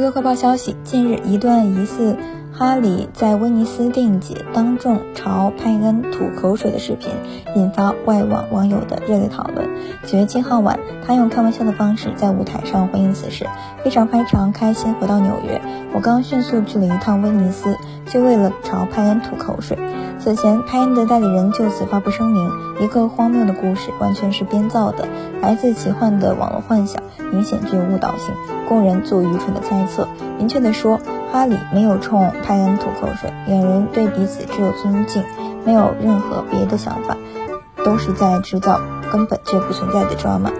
娱乐快报消息，近日一段疑似哈里在威尼斯电影节当众朝派恩吐口水的视频，引发外网网友的热烈讨论。九月七号晚，他用开玩笑的方式在舞台上回应此事，非常非常开心回到纽约。我刚迅速去了一趟威尼斯，就为了朝派恩吐口水。此前，派恩的代理人就此发布声明，一个荒谬的故事，完全是编造的，来自奇幻的网络幻想，明显具有误导性，供人做愚蠢的猜测。明确的说，哈里没有冲派恩吐口水，两人对彼此只有尊敬，没有任何别的想法，都是在制造根本就不存在的 drama。